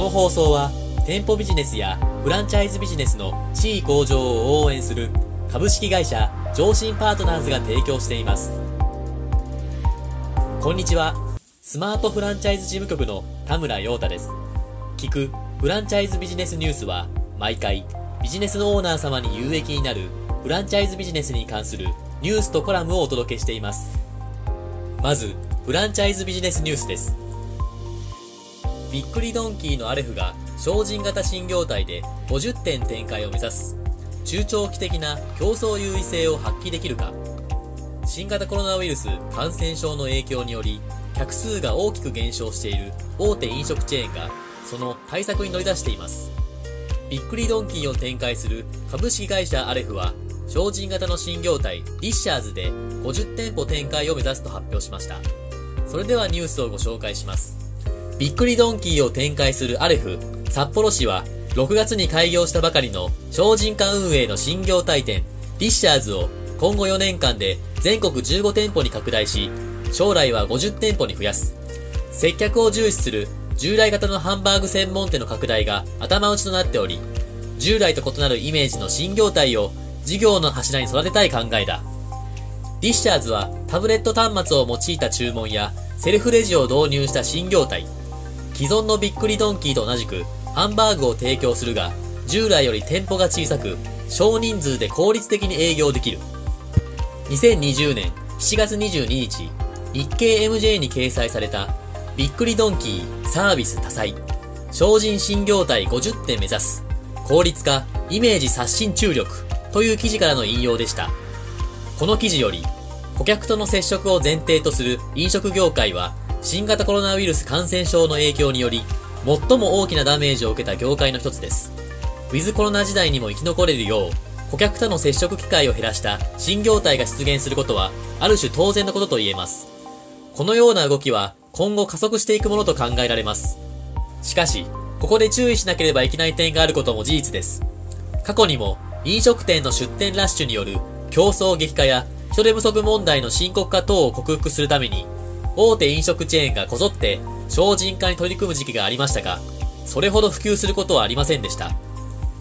この放送は店舗ビジネスやフランチャイズビジネスの地位向上を応援する株式会社上信パートナーズが提供しています。こんにちは。スマートフランチャイズ事務局の田村陽太です。聞くフランチャイズビジネスニュースは毎回ビジネスのオーナー様に有益になるフランチャイズビジネスに関するニュースとコラムをお届けしています。まずフランチャイズビジネスニュースです。びっくりドンキーのアレフが精進型新業態で50店展開を目指す。中長期的な競争優位性を発揮できるか。新型コロナウイルス感染症の影響により客数が大きく減少している大手飲食チェーンがその対策に乗り出しています。びっくりドンキーを展開する株式会社アレフは精進型の新業態ディッシャーズで50店舗展開を目指すと発表しました。それではニュースをご紹介します。びっくりドンキーを展開するアレフ、札幌市は、6月に開業したばかりの精進化運営の新業態店、ディッシャーズを今後4年間で全国15店舗に拡大し、将来は50店舗に増やす。接客を重視する従来型のハンバーグ専門店の拡大が頭打ちとなっており、従来と異なるイメージの新業態を事業の柱に育てたい考えだ。ディッシャーズはタブレット端末を用いた注文やセルフレジを導入した新業態、既存のびっくりドンキーと同じくハンバーグを提供するが、従来より店舗が小さく、少人数で効率的に営業できる。2020年7月22日、日経 MJ に掲載された、びっくりドンキーサービス多彩、精進新業態50点目指す、効率化、イメージ刷新注力という記事からの引用でした。この記事より、顧客との接触を前提とする飲食業界は新型コロナウイルス感染症の影響により、最も大きなダメージを受けた業界の一つです。ウィズコロナ時代にも生き残れるよう、顧客との接触機会を減らした新業態が出現することは、ある種当然のことと言えます。このような動きは、今後加速していくものと考えられます。しかし、ここで注意しなければいけない点があることも事実です。過去にも、飲食店の出店ラッシュによる競争激化や人手不足問題の深刻化等を克服するために、大手飲食チェーンがこぞって精進化に取り組む時期がありましたが、それほど普及することはありませんでした。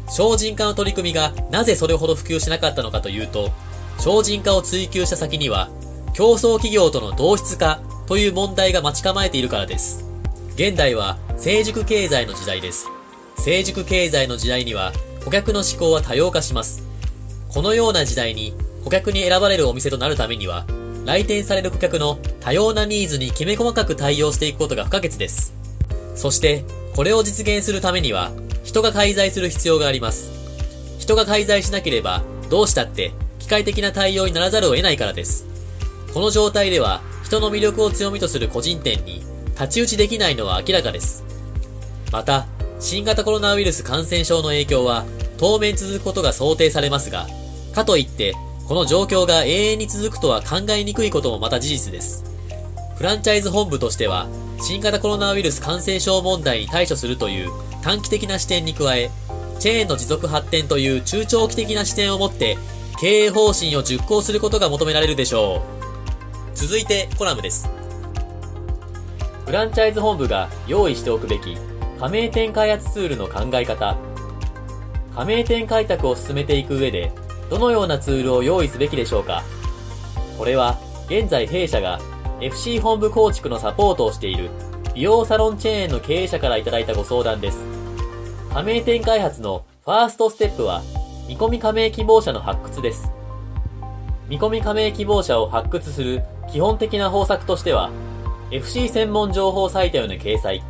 精進化の取り組みがなぜそれほど普及しなかったのかというと、精進化を追求した先には、競争企業との同質化という問題が待ち構えているからです。現代は成熟経済の時代です。成熟経済の時代には顧客の思考は多様化します。このような時代に顧客に選ばれるお店となるためには、来店される顧客の多様なニーズにきめ細かく対応していくことが不可欠です。そして、これを実現するためには、人が介在する必要があります。人が介在しなければ、どうしたって機械的な対応にならざるを得ないからです。この状態では、人の魅力を強みとする個人店に太刀打ちできないのは明らかです。また、新型コロナウイルス感染症の影響は当面続くことが想定されますが、かといってこの状況が永遠に続くとは考えにくいこともまた事実です。フランチャイズ本部としては、新型コロナウイルス感染症問題に対処するという短期的な視点に加え、チェーンの持続発展という中長期的な視点を持って、経営方針を実行することが求められるでしょう。続いてコラムです。フランチャイズ本部が用意しておくべき加盟店開発ツールの考え方。加盟店開拓を進めていく上でどのようなツールを用意すべきでしょうか？これは、現在弊社が FC 本部構築のサポートをしている美容サロンチェーンの経営者からいただいたご相談です。加盟店開発のファーストステップは、見込み加盟希望者の発掘です。見込み加盟希望者を発掘する基本的な方策としては、FC 専門情報サイトへの掲載、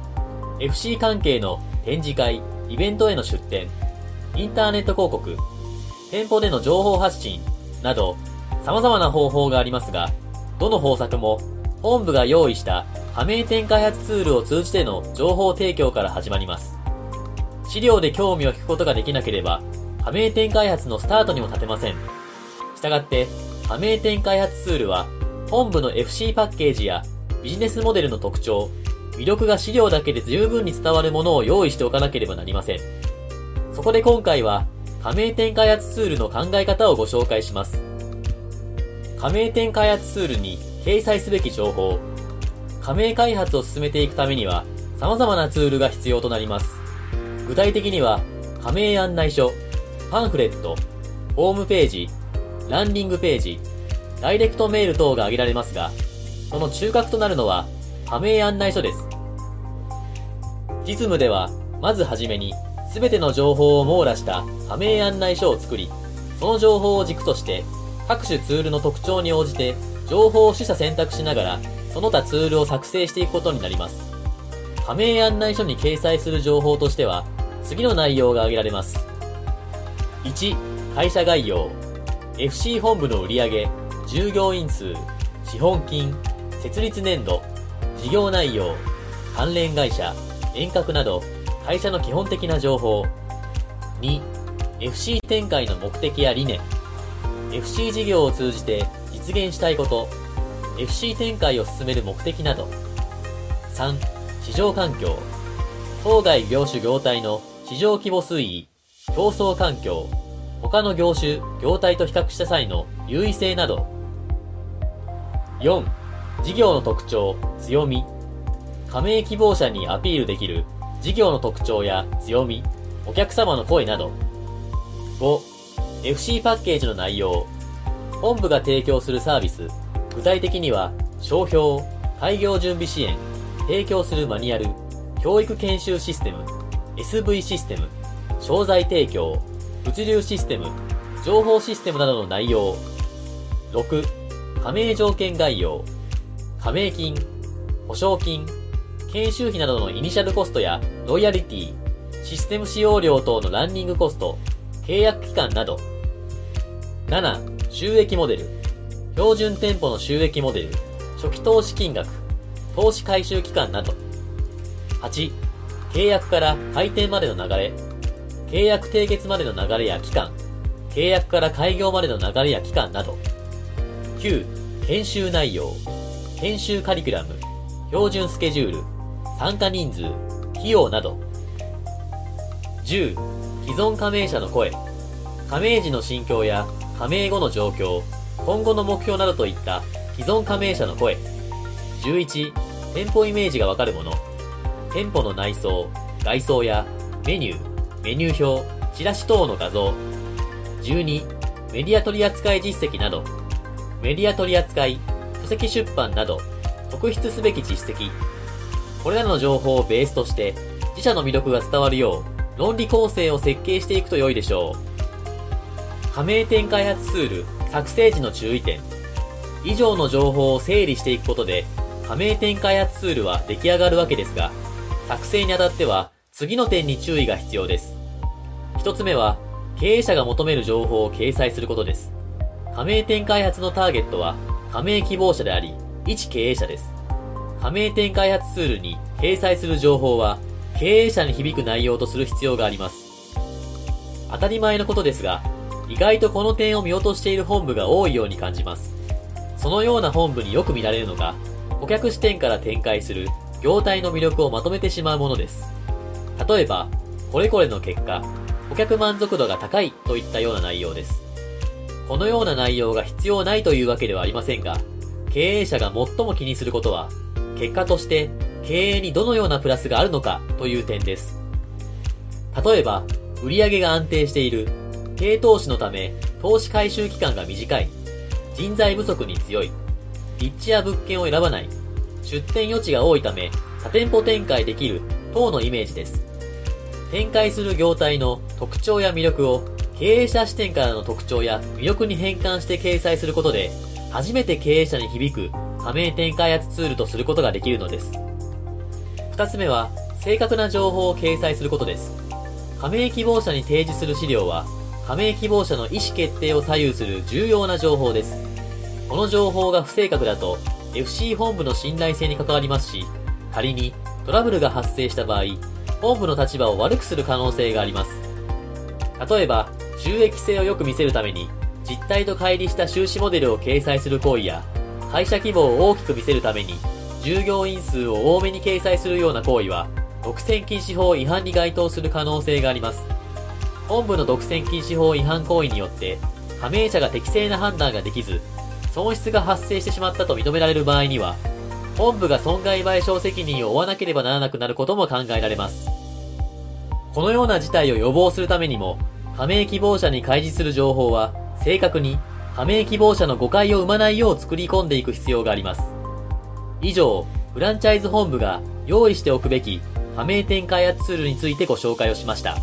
FC 関係の展示会、イベントへの出展、インターネット広告、店舗での情報発信など様々な方法がありますが、どの方策も本部が用意した加盟店開発ツールを通じての情報提供から始まります。資料で興味を引くことができなければ、加盟店開発のスタートにも立てません。したがって、加盟店開発ツールは、本部の FC パッケージやビジネスモデルの特徴、魅力が資料だけで十分に伝わるものを用意しておかなければなりません。そこで今回は、加盟店開発ツールの考え方をご紹介します。加盟店開発ツールに掲載すべき情報。加盟開発を進めていくためには、様々なツールが必要となります。具体的には、加盟案内書、パンフレット、ホームページ、ランディングページ、ダイレクトメール等が挙げられますが、その中核となるのは、加盟案内書です。実務では、まずはじめに、すべての情報を網羅した加盟案内書を作り、その情報を軸として、各種ツールの特徴に応じて、情報を取捨選択しながら、その他ツールを作成していくことになります。加盟案内書に掲載する情報としては、次の内容が挙げられます。1、会社概要。FC 本部の売上、従業員数、資本金、設立年度、事業内容、関連会社、遠隔など、会社の基本的な情報。2、FC 展開の目的や理念。FC 事業を通じて実現したいこと。FC 展開を進める目的など。3、市場環境。当該業種業態の市場規模推移、競争環境、他の業種、業態と比較した際の優位性など。4、事業の特徴、強み。加盟希望者にアピールできる事業の特徴や強み、お客様の声など。5、FC パッケージの内容。本部が提供するサービス。具体的には、商標、開業準備支援、提供するマニュアル、教育研修システム、SV システム、商材提供、物流システム、情報システムなどの内容。6、加盟条件概要。加盟金、保証金、研修費などのイニシャルコストやロイヤリティ、システム使用料等のランニングコスト、契約期間など。7、収益モデル。標準店舗の収益モデル、初期投資金額、投資回収期間など。8、契約から開店までの流れ、契約締結までの流れや期間、契約から開業までの流れや期間など。9、研修内容、研修カリキュラム、標準スケジュール、参加人数、費用など。10、既存加盟者の声、加盟時の心境や加盟後の状況、今後の目標などといった既存加盟者の声。11、店舗イメージがわかるもの、店舗の内装、外装やメニュー、メニュー表、チラシ等の画像。12、メディア取扱実績など、メディア取扱書籍出版など、特筆すべき実績。これらの情報をベースとして、自社の魅力が伝わるよう、論理構成を設計していくと良いでしょう。加盟店開発ツール、作成時の注意点。以上の情報を整理していくことで、加盟店開発ツールは出来上がるわけですが、作成にあたっては、次の点に注意が必要です。一つ目は、経営者が求める情報を掲載することです。加盟店開発のターゲットは、加盟希望者であり、一経営者です。加盟店開発ツールに掲載する情報は、経営者に響く内容とする必要があります。当たり前のことですが、意外とこの点を見落としている本部が多いように感じます。そのような本部によく見られるのが、顧客視点から展開する業態の魅力をまとめてしまうものです。例えば、これこれの結果、顧客満足度が高いといったような内容です。このような内容が必要ないというわけではありませんが、経営者が最も気にすることは、結果として経営にどのようなプラスがあるのかという点です。例えば、売上が安定している、低投資のため投資回収期間が短い、人材不足に強い、立地や物件を選ばない、出店余地が多いため多店舗展開できる等のイメージです。展開する業態の特徴や魅力を経営者視点からの特徴や魅力に変換して掲載することで、初めて経営者に響く加盟店開発ツールとすることができるのです。二つ目は、正確な情報を掲載することです。加盟希望者に提示する資料は、加盟希望者の意思決定を左右する重要な情報です。この情報が不正確だと、FC 本部の信頼性に関わりますし、仮にトラブルが発生した場合、本部の立場を悪くする可能性があります。例えば、収益性をよく見せるために、実態と乖離した収支モデルを掲載する行為や、会社規模を大きく見せるために、従業員数を多めに掲載するような行為は、独占禁止法違反に該当する可能性があります。本部の独占禁止法違反行為によって、加盟者が適正な判断ができず、損失が発生してしまったと認められる場合には、本部が損害賠償責任を負わなければならなくなることも考えられます。このような事態を予防するためにも、加盟希望者に開示する情報は、正確に加盟希望者の誤解を生まないよう作り込んでいく必要があります。以上、フランチャイズ本部が用意しておくべき加盟店開発ツールについてご紹介をしました。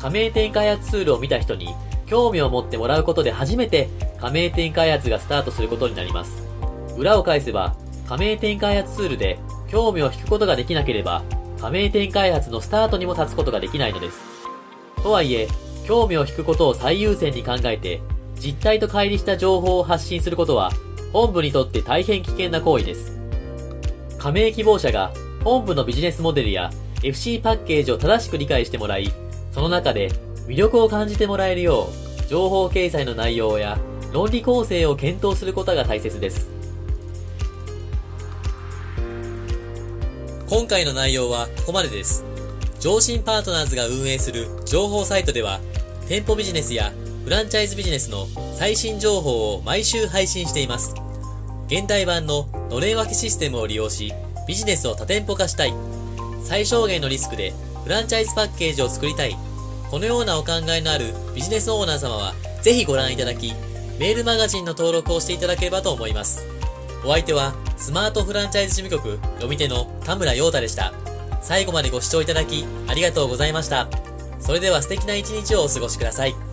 加盟店開発ツールを見た人に興味を持ってもらうことで初めて加盟店開発がスタートすることになります。裏を返せば、加盟店開発ツールで興味を引くことができなければ、加盟店開発のスタートにも立つことができないのです。とはいえ、興味を引くことを最優先に考えて、実態と乖離した情報を発信することは、本部にとって大変危険な行為です。加盟希望者が本部のビジネスモデルや FC パッケージを正しく理解してもらい、その中で魅力を感じてもらえるよう、情報掲載の内容や論理構成を検討することが大切です。今回の内容はここまでです。上信パートナーズが運営する情報サイトでは、店舗ビジネスやフランチャイズビジネスの最新情報を毎週配信しています。現代版ののれん分けシステムを利用し、ビジネスを多店舗化したい。最小限のリスクでフランチャイズパッケージを作りたい。このようなお考えのあるビジネスオーナー様は、ぜひご覧いただき、メールマガジンの登録をしていただければと思います。お相手は、スマートフランチャイズ事務局読み手の田村陽太でした。最後までご視聴いただき、ありがとうございました。それでは素敵な一日をお過ごしください。